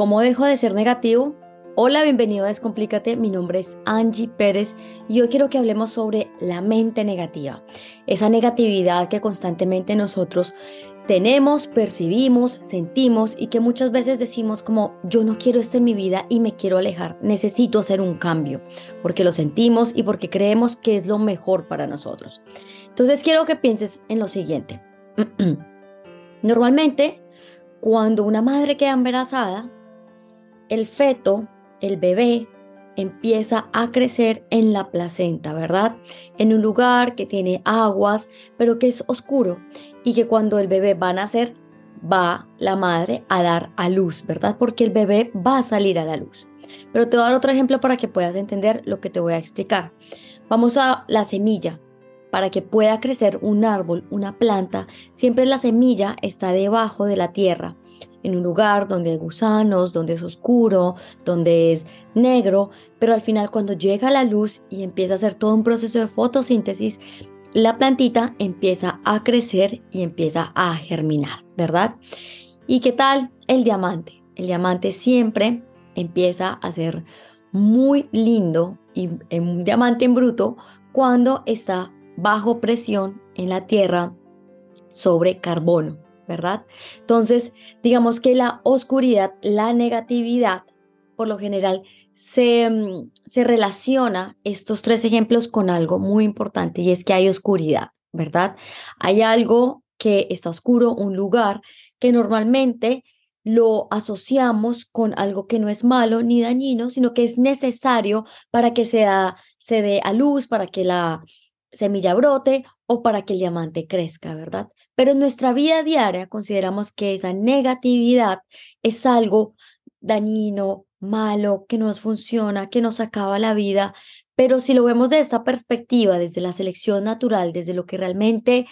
¿Cómo dejo de ser negativo? Hola, bienvenido a Descomplícate. Mi nombre es Angie Pérez y hoy quiero que hablemos sobre la mente negativa. Esa negatividad que constantemente nosotros tenemos, percibimos, sentimos y que muchas veces decimos como yo no quiero esto en mi vida y me quiero alejar, necesito hacer un cambio, porque lo sentimos y porque creemos que es lo mejor para nosotros. Entonces quiero que pienses en lo siguiente. Normalmente, cuando una madre queda embarazada, el feto, el bebé, empieza a crecer en la placenta, ¿verdad? En un lugar que tiene aguas, pero que es oscuro y que cuando el bebé va a nacer, va la madre a dar a luz, ¿verdad? Porque el bebé va a salir a la luz. Pero te voy a dar otro ejemplo para que puedas entender lo que te voy a explicar. Vamos a la semilla. Para que pueda crecer un árbol, una planta, siempre la semilla está debajo de la tierra en un lugar donde hay gusanos, donde es oscuro, donde es negro, pero al final cuando llega la luz y empieza a hacer todo un proceso de fotosíntesis, la plantita empieza a crecer y empieza a germinar, ¿verdad? ¿Y qué tal el diamante? El diamante siempre empieza a ser muy lindo y un diamante en bruto cuando está bajo presión en la tierra sobre carbono. ¿Verdad? Entonces, digamos que la oscuridad, la negatividad, por lo general, se, mm, se relaciona estos tres ejemplos con algo muy importante y es que hay oscuridad, ¿verdad? Hay algo que está oscuro, un lugar que normalmente lo asociamos con algo que no es malo ni dañino, sino que es necesario para que se, se dé a luz, para que la semilla brote o para que el diamante crezca, ¿verdad? Pero en nuestra vida diaria consideramos que esa negatividad es algo dañino, malo, que no nos funciona, que nos acaba la vida. Pero si lo vemos de esta perspectiva, desde la selección natural, desde lo que realmente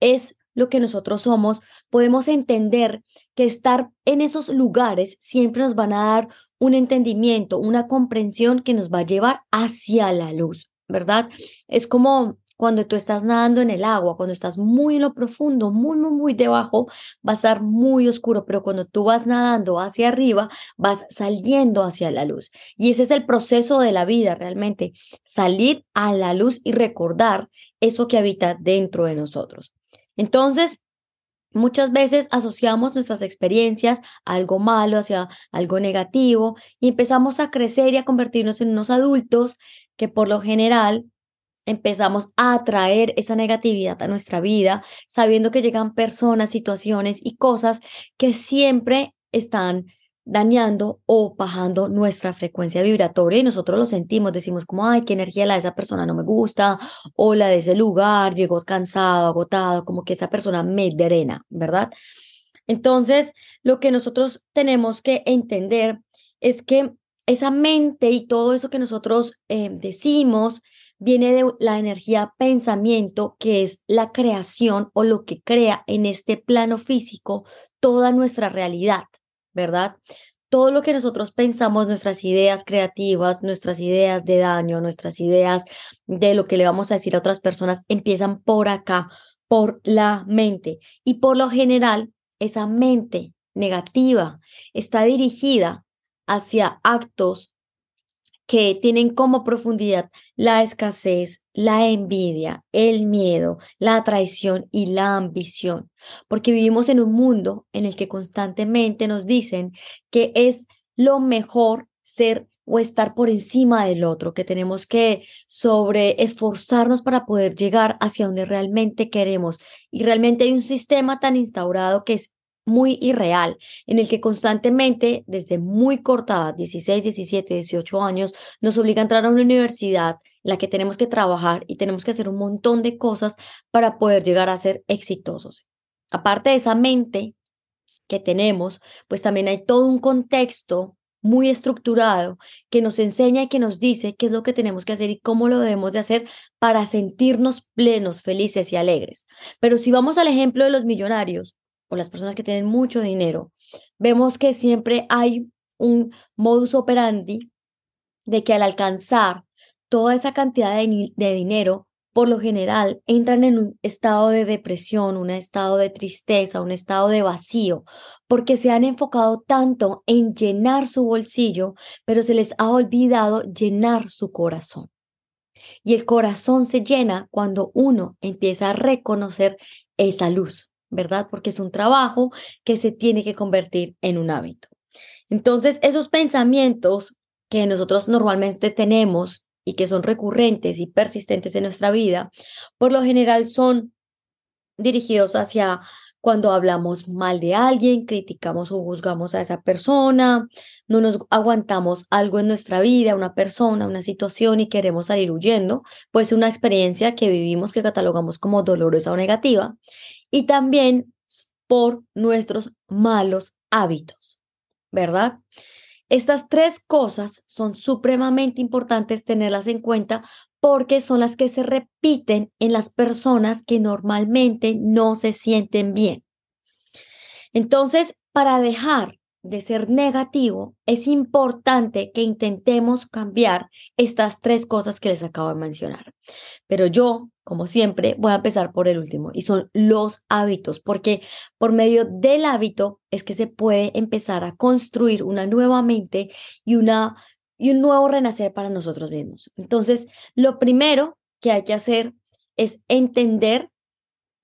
es lo que nosotros somos, podemos entender que estar en esos lugares siempre nos van a dar un entendimiento, una comprensión que nos va a llevar hacia la luz, ¿verdad? Es como cuando tú estás nadando en el agua, cuando estás muy en lo profundo, muy, muy, muy debajo, va a estar muy oscuro, pero cuando tú vas nadando hacia arriba, vas saliendo hacia la luz. Y ese es el proceso de la vida realmente, salir a la luz y recordar eso que habita dentro de nosotros. Entonces, Muchas veces asociamos nuestras experiencias a algo malo, hacia algo negativo, y empezamos a crecer y a convertirnos en unos adultos que por lo general empezamos a atraer esa negatividad a nuestra vida, sabiendo que llegan personas, situaciones y cosas que siempre están dañando o bajando nuestra frecuencia vibratoria y nosotros lo sentimos, decimos como, ay, qué energía la de esa persona no me gusta, o la de ese lugar, llegó cansado, agotado, como que esa persona me drena, ¿verdad? Entonces, lo que nosotros tenemos que entender es que esa mente y todo eso que nosotros eh, decimos, viene de la energía pensamiento, que es la creación o lo que crea en este plano físico toda nuestra realidad, ¿verdad? Todo lo que nosotros pensamos, nuestras ideas creativas, nuestras ideas de daño, nuestras ideas de lo que le vamos a decir a otras personas, empiezan por acá, por la mente. Y por lo general, esa mente negativa está dirigida hacia actos que tienen como profundidad la escasez, la envidia, el miedo, la traición y la ambición, porque vivimos en un mundo en el que constantemente nos dicen que es lo mejor ser o estar por encima del otro, que tenemos que sobre esforzarnos para poder llegar hacia donde realmente queremos. Y realmente hay un sistema tan instaurado que es muy irreal, en el que constantemente, desde muy corta 16, 17, 18 años, nos obliga a entrar a una universidad en la que tenemos que trabajar y tenemos que hacer un montón de cosas para poder llegar a ser exitosos. Aparte de esa mente que tenemos, pues también hay todo un contexto muy estructurado que nos enseña y que nos dice qué es lo que tenemos que hacer y cómo lo debemos de hacer para sentirnos plenos, felices y alegres. Pero si vamos al ejemplo de los millonarios, o las personas que tienen mucho dinero, vemos que siempre hay un modus operandi de que al alcanzar toda esa cantidad de, dinero, por lo general entran en un estado de depresión, un estado de tristeza, un estado de vacío, porque se han enfocado tanto en llenar su bolsillo, pero se les ha olvidado llenar su corazón. Y el corazón se llena cuando uno empieza a reconocer esa luz, ¿verdad? Porque es un trabajo que se tiene que convertir en un hábito. Entonces, esos pensamientos que nosotros normalmente tenemos y que son recurrentes y persistentes en nuestra vida, por lo general son dirigidos hacia cuando hablamos mal de alguien, criticamos o juzgamos a esa persona, no nos aguantamos algo en nuestra vida, una persona, una situación y queremos salir huyendo, pues una experiencia que vivimos que catalogamos como dolorosa o negativa, y también por nuestros malos hábitos, ¿verdad? Estas tres cosas son supremamente importantes tenerlas en cuenta porque son las que se repiten en las personas que normalmente no se sienten bien. Entonces, para dejar de ser negativo, es importante que intentemos cambiar estas tres cosas que les acabo de mencionar. Pero yo, como siempre, voy a empezar por el último y son los hábitos, porque por medio del hábito es que se puede empezar a construir una nueva mente y una y un nuevo renacer para nosotros mismos. Entonces, lo primero que hay que hacer es entender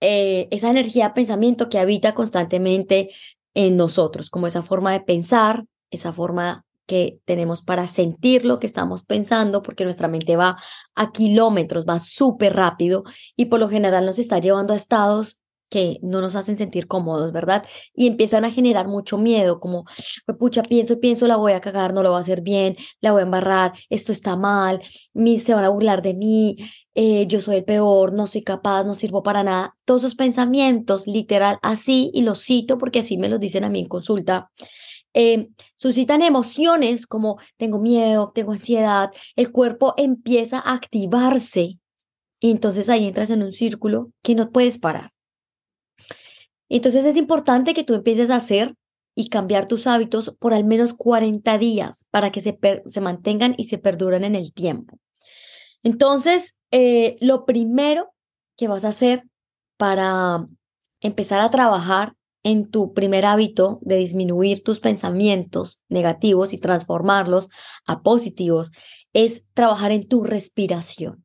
eh, esa energía de pensamiento que habita constantemente en nosotros, como esa forma de pensar, esa forma que tenemos para sentir lo que estamos pensando, porque nuestra mente va a kilómetros, va súper rápido y por lo general nos está llevando a estados que no nos hacen sentir cómodos, ¿verdad? Y empiezan a generar mucho miedo, como, pucha, pienso y pienso, la voy a cagar, no lo voy a hacer bien, la voy a embarrar, esto está mal, se van a burlar de mí, eh, yo soy el peor, no soy capaz, no sirvo para nada. Todos esos pensamientos, literal, así, y los cito porque así me los dicen a mí en consulta, eh, suscitan emociones como tengo miedo, tengo ansiedad, el cuerpo empieza a activarse y entonces ahí entras en un círculo que no puedes parar. Entonces es importante que tú empieces a hacer y cambiar tus hábitos por al menos 40 días para que se, se mantengan y se perduren en el tiempo. Entonces, eh, lo primero que vas a hacer para empezar a trabajar en tu primer hábito de disminuir tus pensamientos negativos y transformarlos a positivos es trabajar en tu respiración.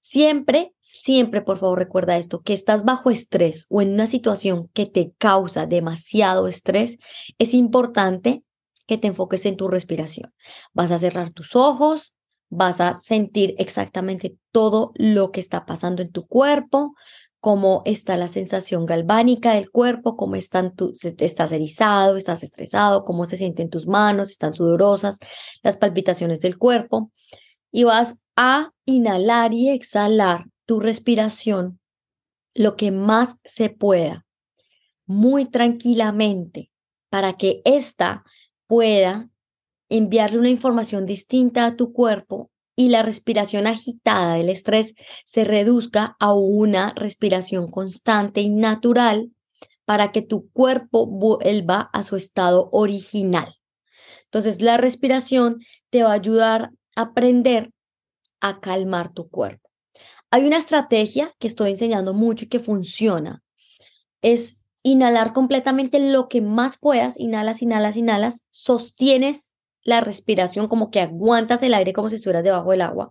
Siempre, siempre, por favor, recuerda esto, que estás bajo estrés o en una situación que te causa demasiado estrés, es importante que te enfoques en tu respiración. Vas a cerrar tus ojos, vas a sentir exactamente todo lo que está pasando en tu cuerpo, cómo está la sensación galvánica del cuerpo, cómo estás erizado, estás estresado, cómo se sienten tus manos, están sudorosas, las palpitaciones del cuerpo y vas a inhalar y exhalar tu respiración lo que más se pueda, muy tranquilamente, para que ésta pueda enviarle una información distinta a tu cuerpo y la respiración agitada del estrés se reduzca a una respiración constante y natural para que tu cuerpo vuelva a su estado original. Entonces, la respiración te va a ayudar a aprender a calmar tu cuerpo. Hay una estrategia que estoy enseñando mucho y que funciona. Es inhalar completamente lo que más puedas, inhalas, inhalas, inhalas, sostienes la respiración como que aguantas el aire como si estuvieras debajo del agua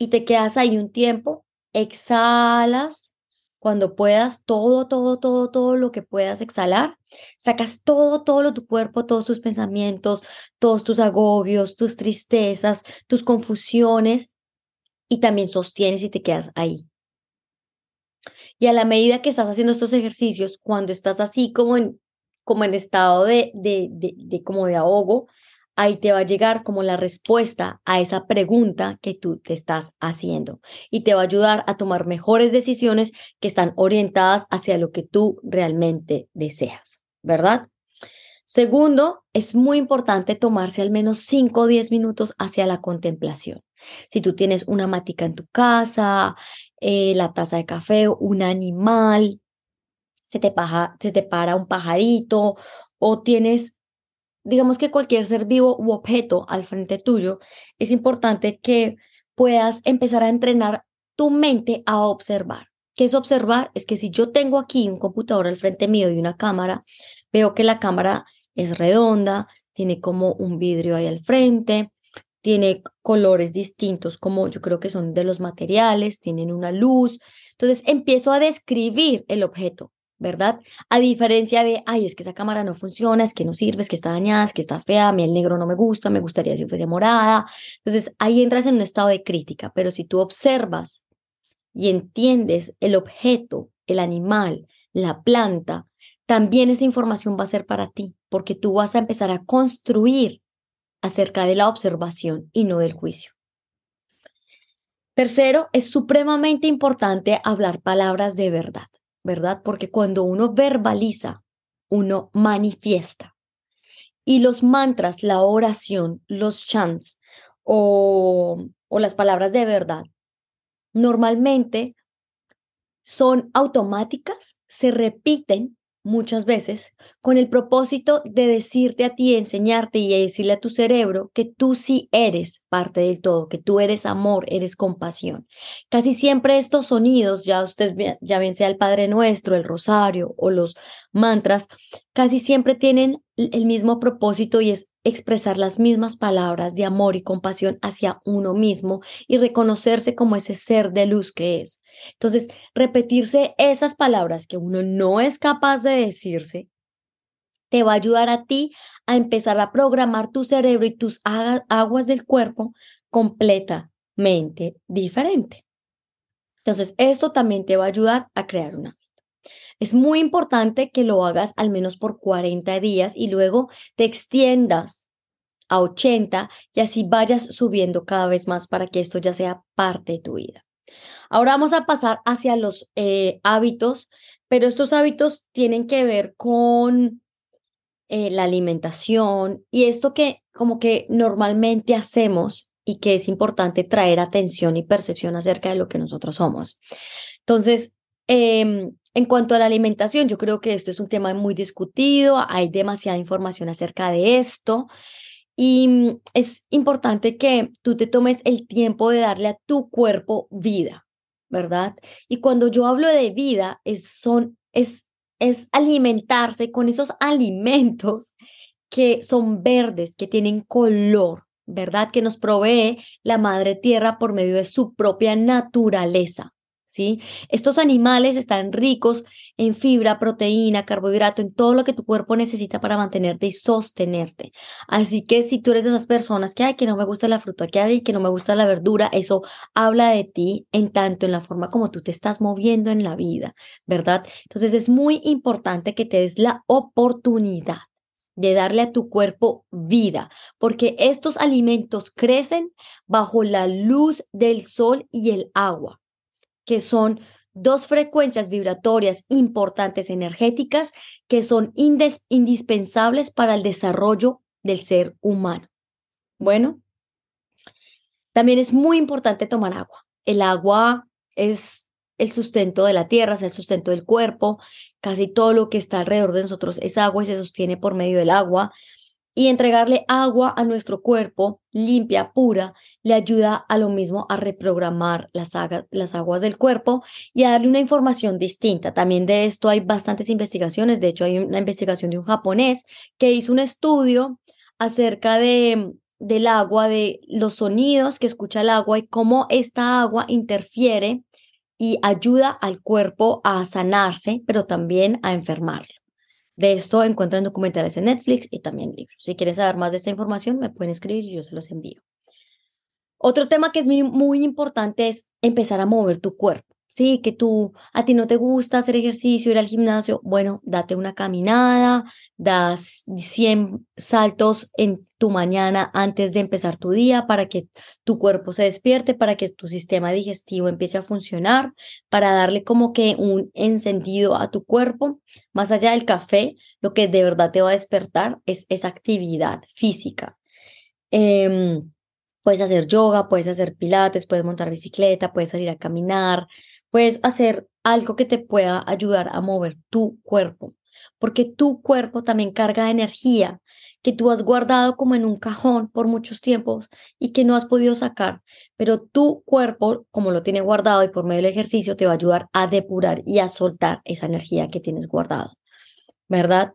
y te quedas ahí un tiempo, exhalas cuando puedas, todo, todo, todo, todo lo que puedas exhalar, sacas todo, todo lo tu cuerpo, todos tus pensamientos, todos tus agobios, tus tristezas, tus confusiones y también sostienes y te quedas ahí. Y a la medida que estás haciendo estos ejercicios, cuando estás así como en, como en estado de, de, de, como de ahogo, ahí te va a llegar como la respuesta a esa pregunta que tú te estás haciendo y te va a ayudar a tomar mejores decisiones que están orientadas hacia lo que tú realmente deseas, ¿verdad? Segundo, es muy importante tomarse al menos 5 o 10 minutos hacia la contemplación. Si tú tienes una matica en tu casa, eh, la taza de café, un animal, se te, se te para un pajarito o tienes, digamos que cualquier ser vivo u objeto al frente tuyo, es importante que puedas empezar a entrenar tu mente a observar. ¿Qué es observar? Es que si yo tengo aquí un computador al frente mío y una cámara, veo que la cámara es redonda, tiene como un vidrio ahí al frente, tiene colores distintos como yo creo que son de los materiales, tienen una luz. Entonces empiezo a describir el objeto, ¿verdad? A diferencia de, ay, es que esa cámara no funciona, es que no sirve, es que está dañada, es que está fea, a mí el negro no me gusta, me gustaría si fuese morada. Entonces ahí entras en un estado de crítica, pero si tú observas y entiendes el objeto, el animal, la planta, también esa información va a ser para ti, porque tú vas a empezar a construir acerca de la observación y no del juicio. Tercero, es supremamente importante hablar palabras de verdad, ¿verdad? Porque cuando uno verbaliza, uno manifiesta. Y los mantras, la oración, los chants o, las palabras de verdad, normalmente son automáticas, se repiten muchas veces con el propósito de decirte a ti, enseñarte y decirle a tu cerebro que tú sí eres parte del todo, que tú eres amor, eres compasión. Casi siempre estos sonidos, ya ustedes ya bien sea el Padre Nuestro, el Rosario o los mantras, casi siempre tienen el mismo propósito y es expresar las mismas palabras de amor y compasión hacia uno mismo y reconocerse como ese ser de luz que es. Entonces, repetirse esas palabras que uno no es capaz de decirse, te va a ayudar a ti a empezar a programar tu cerebro y tus aguas del cuerpo completamente diferente. Entonces, esto también te va a ayudar a crear un hábito. Es muy importante que lo hagas al menos por 40 días y luego te extiendas a 80 y así vayas subiendo cada vez más para que esto ya sea parte de tu vida. Ahora vamos a pasar hacia los eh, hábitos, pero estos hábitos tienen que ver con eh, la alimentación y esto que como que normalmente hacemos y que es importante traer atención y percepción acerca de lo que nosotros somos. Entonces, eh, en cuanto a la alimentación, yo creo que esto es un tema muy discutido, hay demasiada información acerca de esto y mm, es importante que tú te tomes el tiempo de darle a tu cuerpo vida, ¿verdad? Y cuando yo hablo de vida, es, son, es, es alimentarse con esos alimentos que son verdes, que tienen color, ¿verdad? Que nos provee la madre tierra por medio de su propia naturaleza. ¿Sí? Estos animales están ricos en fibra, proteína, carbohidrato, en todo lo que tu cuerpo necesita para mantenerte y sostenerte. Así que si tú eres de esas personas que, hay que no me gusta la fruta, que hay que no me gusta la verdura, eso habla de ti en tanto en la forma como tú te estás moviendo en la vida, ¿verdad? Entonces es muy importante que te des la oportunidad de darle a tu cuerpo vida, porque estos alimentos crecen bajo la luz del sol y el agua que son dos frecuencias vibratorias importantes energéticas que son indispensables para el desarrollo del ser humano. Bueno, también es muy importante tomar agua. El agua es el sustento de la tierra, es el sustento del cuerpo. Casi todo lo que está alrededor de nosotros es agua y se sostiene por medio del agua y entregarle agua a nuestro cuerpo limpia, pura, le ayuda a lo mismo a reprogramar las, las, aguas del cuerpo y a darle una información distinta. También de esto hay bastantes investigaciones, de hecho hay una investigación de un japonés que hizo un estudio acerca de, del agua, de los sonidos que escucha el agua y cómo esta agua interfiere y ayuda al cuerpo a sanarse, pero también a enfermarlo. De esto encuentran documentales en Netflix y también libros. Si quieren saber más de esta información, me pueden escribir y yo se los envío. Otro tema que es muy, muy importante es empezar a mover tu cuerpo. Sí, que tú, a ti no te gusta hacer ejercicio, ir al gimnasio, bueno, date una caminada, das 100 saltos en tu mañana antes de empezar tu día para que tu cuerpo se despierte, para que tu sistema digestivo empiece a funcionar, para darle como que un encendido a tu cuerpo. Más allá del café, lo que de verdad te va a despertar es esa actividad física. Em, puedes hacer yoga, puedes hacer pilates, puedes montar bicicleta, puedes salir a caminar, Puedes hacer algo que te pueda ayudar a mover tu cuerpo. porque tu cuerpo también carga energía que tú has guardado como en un cajón por muchos tiempos y que no has podido sacar, pero tu cuerpo, como lo tiene guardado y por medio del ejercicio, te va a ayudar a depurar y a soltar esa energía que tienes guardado, ¿verdad?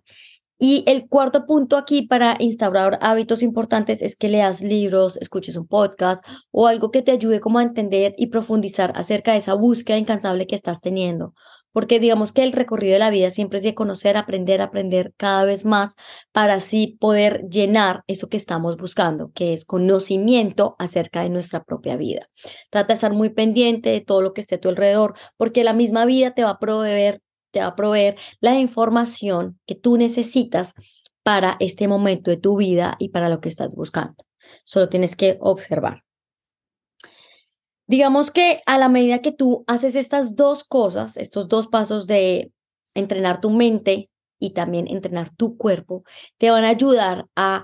Y el cuarto punto aquí para instaurar hábitos importantes es que leas libros, escuches un podcast o algo que te ayude como a entender y profundizar acerca de esa búsqueda incansable que estás teniendo. Porque digamos que el recorrido de la vida siempre es de conocer, aprender, aprender cada vez más para así poder llenar eso que estamos buscando, que es conocimiento acerca de nuestra propia vida. Trata de estar muy pendiente de todo lo que esté a tu alrededor, porque la misma vida te va a proveer te va a proveer la información que tú necesitas para este momento de tu vida y para lo que estás buscando. Solo tienes que observar. Digamos que a la medida que tú haces estas dos cosas, estos dos pasos de entrenar tu mente y también entrenar tu cuerpo, te van a ayudar a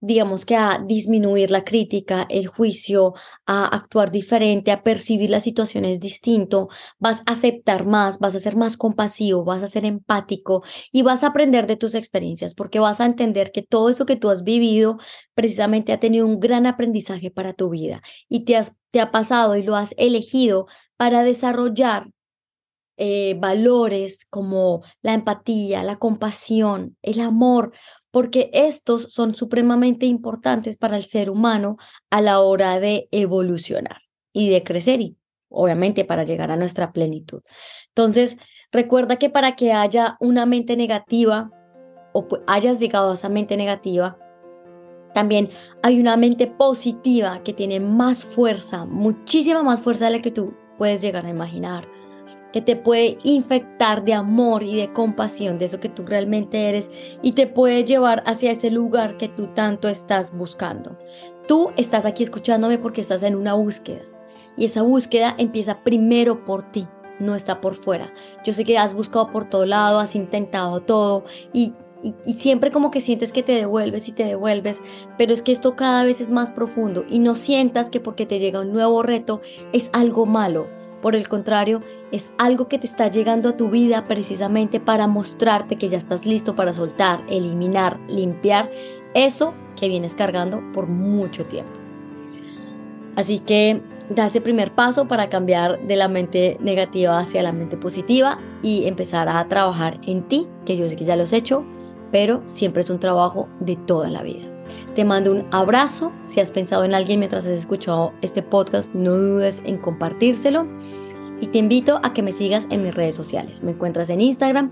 digamos que a disminuir la crítica, el juicio, a actuar diferente, a percibir las situaciones distinto, vas a aceptar más, vas a ser más compasivo, vas a ser empático y vas a aprender de tus experiencias porque vas a entender que todo eso que tú has vivido precisamente ha tenido un gran aprendizaje para tu vida y te, has, te ha pasado y lo has elegido para desarrollar eh, valores como la empatía, la compasión, el amor, porque estos son supremamente importantes para el ser humano a la hora de evolucionar y de crecer y obviamente para llegar a nuestra plenitud. Entonces, recuerda que para que haya una mente negativa o hayas llegado a esa mente negativa, también hay una mente positiva que tiene más fuerza, muchísima más fuerza de la que tú puedes llegar a imaginar que te puede infectar de amor y de compasión, de eso que tú realmente eres, y te puede llevar hacia ese lugar que tú tanto estás buscando. Tú estás aquí escuchándome porque estás en una búsqueda, y esa búsqueda empieza primero por ti, no está por fuera. Yo sé que has buscado por todo lado, has intentado todo, y y, siempre como que sientes que te devuelves y te devuelves, pero es que esto cada vez es más profundo y no sientas que porque te llega un nuevo reto es algo malo. Por el contrario, es algo que te está llegando a tu vida precisamente para mostrarte que ya estás listo para soltar, eliminar, limpiar eso que vienes cargando por mucho tiempo. Así que da ese primer paso para cambiar de la mente negativa hacia la mente positiva y empezar a trabajar en ti, que yo sé que ya lo has hecho, pero siempre es un trabajo de toda la vida. Te mando un abrazo. Si has pensado en alguien mientras has escuchado este podcast, no dudes en compartírselo. Y te invito a que me sigas en mis redes sociales. Me encuentras en Instagram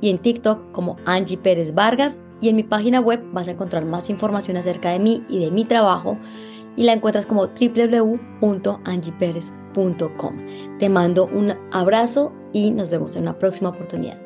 y en TikTok como Angie Pérez Vargas. Y en mi página web vas a encontrar más información acerca de mí y de mi trabajo. Y la encuentras como www.angieperez.com. Te mando un abrazo y nos vemos en una próxima oportunidad.